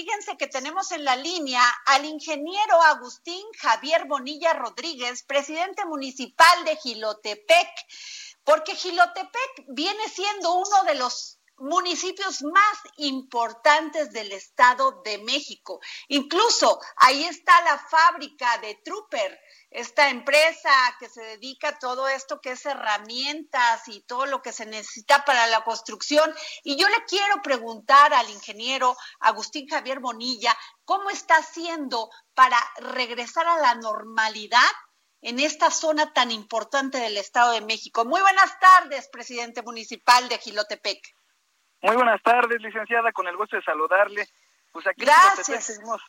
Fíjense que tenemos en la línea al ingeniero Agustín Javier Bonilla Rodríguez, presidente municipal de Gilotepec, porque Gilotepec viene siendo uno de los municipios más importantes del Estado de México. Incluso ahí está la fábrica de Trooper, esta empresa que se dedica a todo esto que es herramientas y todo lo que se necesita para la construcción. Y yo le quiero preguntar al ingeniero Agustín Javier Bonilla, ¿cómo está haciendo para regresar a la normalidad en esta zona tan importante del Estado de México? Muy buenas tardes, presidente municipal de Gilotepec. Muy buenas tardes, licenciada, con el gusto de saludarle. Pues aquí Gracias. Seguimos,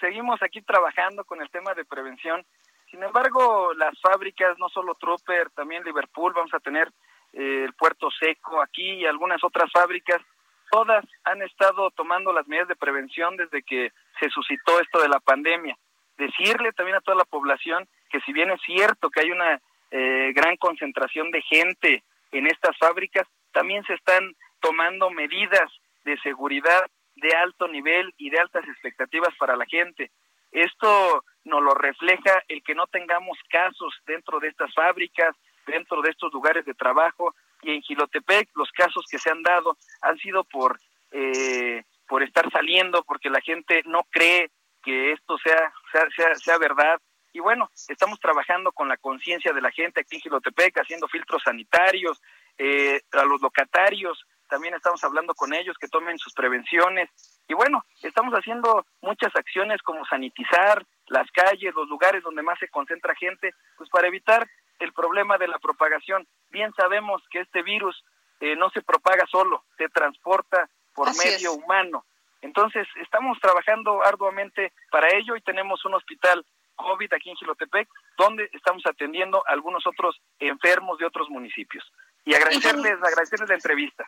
seguimos aquí trabajando con el tema de prevención. Sin embargo, las fábricas, no solo Trooper, también Liverpool, vamos a tener eh, el Puerto Seco aquí y algunas otras fábricas, todas han estado tomando las medidas de prevención desde que se suscitó esto de la pandemia. Decirle también a toda la población que si bien es cierto que hay una eh, gran concentración de gente en estas fábricas, también se están tomando medidas de seguridad de alto nivel y de altas expectativas para la gente. Esto nos lo refleja el que no tengamos casos dentro de estas fábricas, dentro de estos lugares de trabajo y en Gilotepec los casos que se han dado han sido por eh, por estar saliendo porque la gente no cree que esto sea sea, sea, sea verdad y bueno estamos trabajando con la conciencia de la gente aquí en Gilotepec haciendo filtros sanitarios eh, a los locatarios también estamos hablando con ellos que tomen sus prevenciones y bueno, estamos haciendo muchas acciones como sanitizar las calles, los lugares donde más se concentra gente, pues para evitar el problema de la propagación. Bien sabemos que este virus eh, no se propaga solo, se transporta por Así medio es. humano. Entonces, estamos trabajando arduamente para ello y tenemos un hospital COVID aquí en Gilotepec, donde estamos atendiendo a algunos otros enfermos de otros municipios. Y agradecerles, agradecerles la entrevista.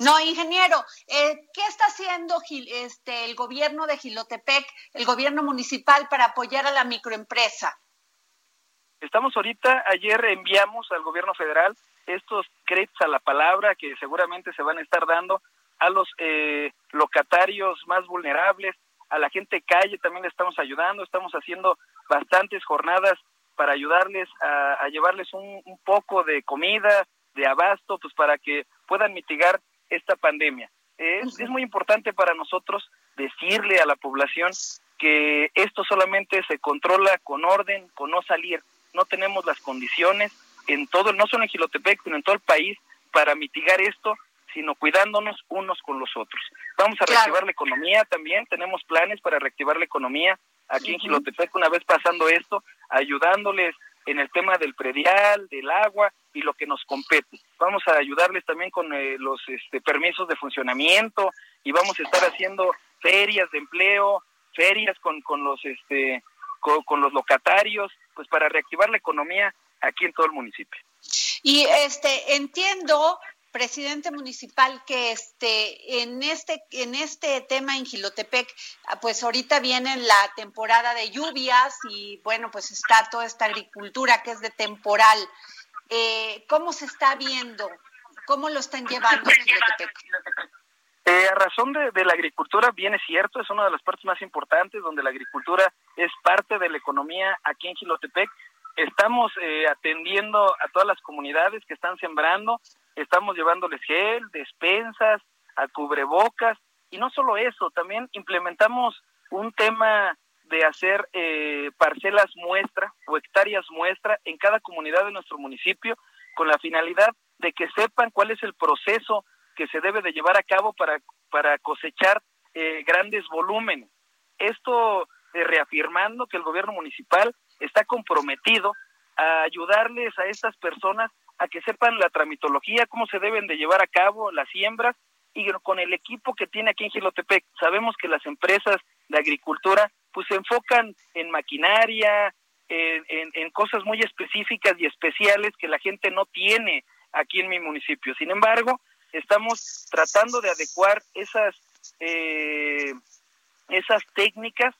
No, ingeniero, eh, ¿qué está haciendo Gil- este, el gobierno de Gilotepec, el gobierno municipal para apoyar a la microempresa? Estamos ahorita, ayer enviamos al gobierno federal estos créditos a la palabra que seguramente se van a estar dando a los eh, locatarios más vulnerables, a la gente calle también le estamos ayudando, estamos haciendo bastantes jornadas para ayudarles a, a llevarles un, un poco de comida, de abasto, pues para que puedan mitigar esta pandemia. Es, es muy importante para nosotros decirle a la población que esto solamente se controla con orden, con no salir. No tenemos las condiciones en todo, no solo en Gilotepec, sino en todo el país para mitigar esto, sino cuidándonos unos con los otros. Vamos a Claro. reactivar la economía también, tenemos planes para reactivar la economía aquí en. Gilotepec una vez pasando esto, ayudándoles en el tema del predial, del agua y lo que nos compete. Vamos a ayudarles también con eh, los este, permisos de funcionamiento y vamos a estar haciendo ferias de empleo, ferias con, con los este con, con los locatarios, pues para reactivar la economía aquí en todo el municipio. Y este entiendo, presidente municipal, que este en este en este tema en Gilotepec, ah, pues ahorita viene la temporada de lluvias y bueno, pues está toda esta agricultura que es de temporal. Eh, ¿Cómo se está viendo? ¿Cómo lo están llevando? Eh, a razón de, de la agricultura, bien es cierto, es una de las partes más importantes donde la agricultura es parte de la economía aquí en Gilotepec. Estamos eh, atendiendo a todas las comunidades que están sembrando, estamos llevándoles gel, despensas, a cubrebocas y no solo eso, también implementamos un tema de hacer eh, parcelas muestra o hectáreas muestra en cada comunidad de nuestro municipio con la finalidad de que sepan cuál es el proceso que se debe de llevar a cabo para, para cosechar eh, grandes volúmenes. Esto eh, reafirmando que el gobierno municipal está comprometido a ayudarles a estas personas a que sepan la tramitología, cómo se deben de llevar a cabo las siembras y con el equipo que tiene aquí en Gilotepec. Sabemos que las empresas de agricultura pues se enfocan en maquinaria, en, en, cosas muy específicas y especiales que la gente no tiene aquí en mi municipio. Sin embargo, estamos tratando de adecuar esas eh, esas técnicas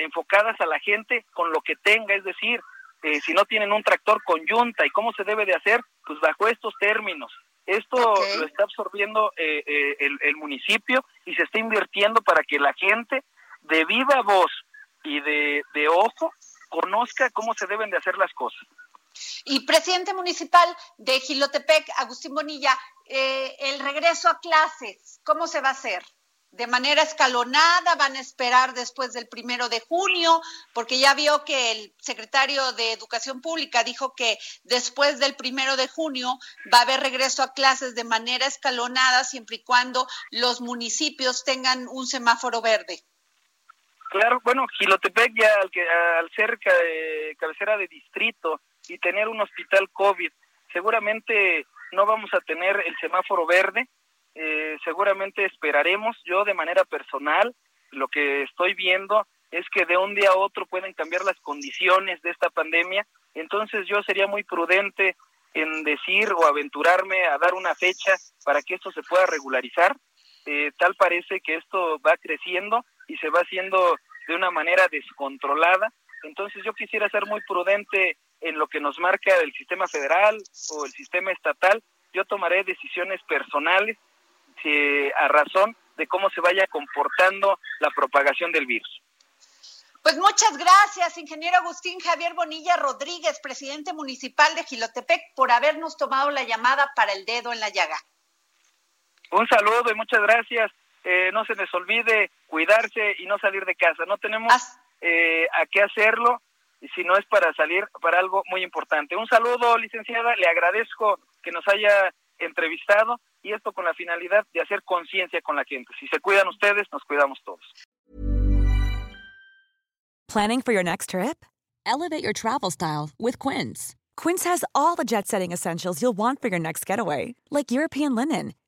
enfocadas a la gente con lo que tenga, es decir, eh, si no tienen un tractor con yunta y cómo se debe de hacer, pues bajo estos términos. Esto lo está absorbiendo eh, eh, el, el, municipio y se está invirtiendo para que la gente de viva voz y de, de ojo conozca cómo se deben de hacer las cosas. Y presidente municipal de Gilotepec, Agustín Bonilla, eh, el regreso a clases, ¿cómo se va a hacer? de manera escalonada, van a esperar después del primero de junio, porque ya vio que el secretario de Educación Pública dijo que después del primero de junio va a haber regreso a clases de manera escalonada, siempre y cuando los municipios tengan un semáforo verde. Claro, bueno, Gilotepec ya al, que, al ser cabecera de distrito y tener un hospital COVID, seguramente no vamos a tener el semáforo verde, eh, seguramente esperaremos. Yo de manera personal, lo que estoy viendo es que de un día a otro pueden cambiar las condiciones de esta pandemia. Entonces yo sería muy prudente en decir o aventurarme a dar una fecha para que esto se pueda regularizar. Eh, tal parece que esto va creciendo y se va haciendo de una manera descontrolada. Entonces yo quisiera ser muy prudente en lo que nos marca el sistema federal o el sistema estatal. Yo tomaré decisiones personales a razón de cómo se vaya comportando la propagación del virus. Pues muchas gracias, ingeniero Agustín Javier Bonilla Rodríguez, presidente municipal de Gilotepec, por habernos tomado la llamada para el dedo en la llaga. Un saludo y muchas gracias. Eh, no se les olvide cuidarse y no salir de casa. No tenemos eh, a qué hacerlo si no es para salir para algo muy importante. Un saludo, licenciada. Le agradezco que nos haya entrevistado y esto con la finalidad de hacer conciencia con la gente. Si se cuidan ustedes, nos cuidamos todos. Planning for your next trip? Elevate your travel style with Quince. Quince has all the jet-setting essentials you'll want for your next getaway, like European linen,